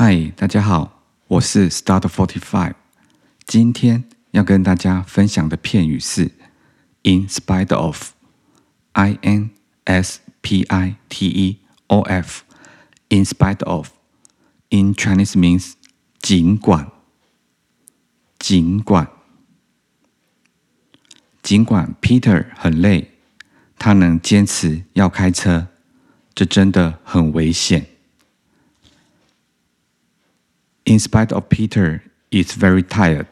嗨，大家好，我是 Start Forty Five。今天要跟大家分享的片语是 "in spite of", I N S P I T E O F。In spite of, in Chinese means 尽管，尽管，尽管 Peter 很累，他能坚持要开车，这真的很危险。In spite of Peter is very tired,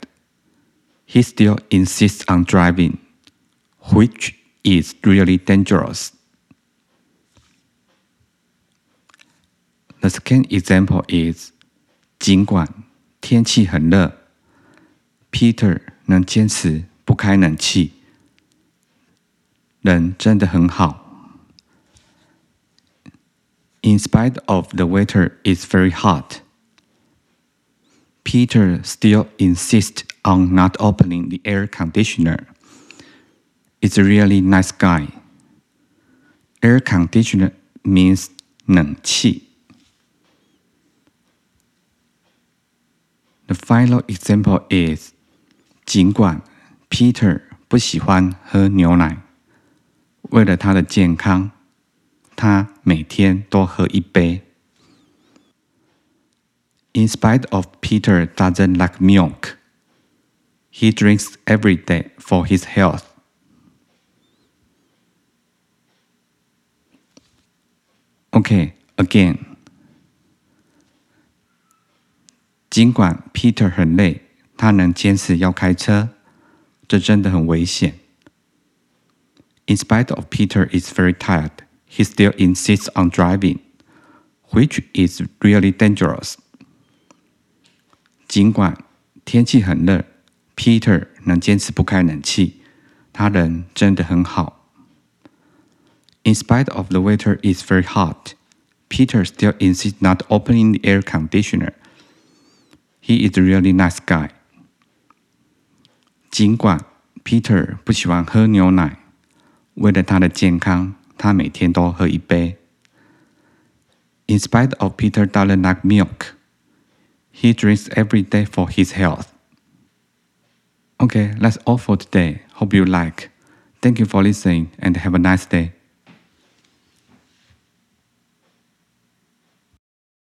he still insists on driving, which is really dangerous. The second example is 尽管天气很热，Peter 能坚持不开冷气，人真的很好。In spite of the weather is very hot, Peter still insists on not opening the air conditioner. It's a really nice guy. Air conditioner means 冷气。The final example is 尽管 Peter 不喜欢喝牛奶，为了他的健康，他每天都喝一杯。 In spite of Peter doesn't like milk, he drinks every day for his health. Okay, again. 尽管 Peter 很累，他能坚持要开车，这真的很危险。In spite of Peter is very tired, he still insists on driving, which is really dangerous. 尽管天气很热，Peter 能坚持不开冷气，他人真的很好。In spite of the weather is very hot, Peter still insists not opening the air conditioner. He is a really nice guy. 尽管 Peter 不喜欢喝牛奶，为了他的健康，他每天都喝一杯。In spite of Peter doesn't like milk, he drinks every day for his health. Okay, that's all for today. Hope you like. Thank you for listening and have a nice day.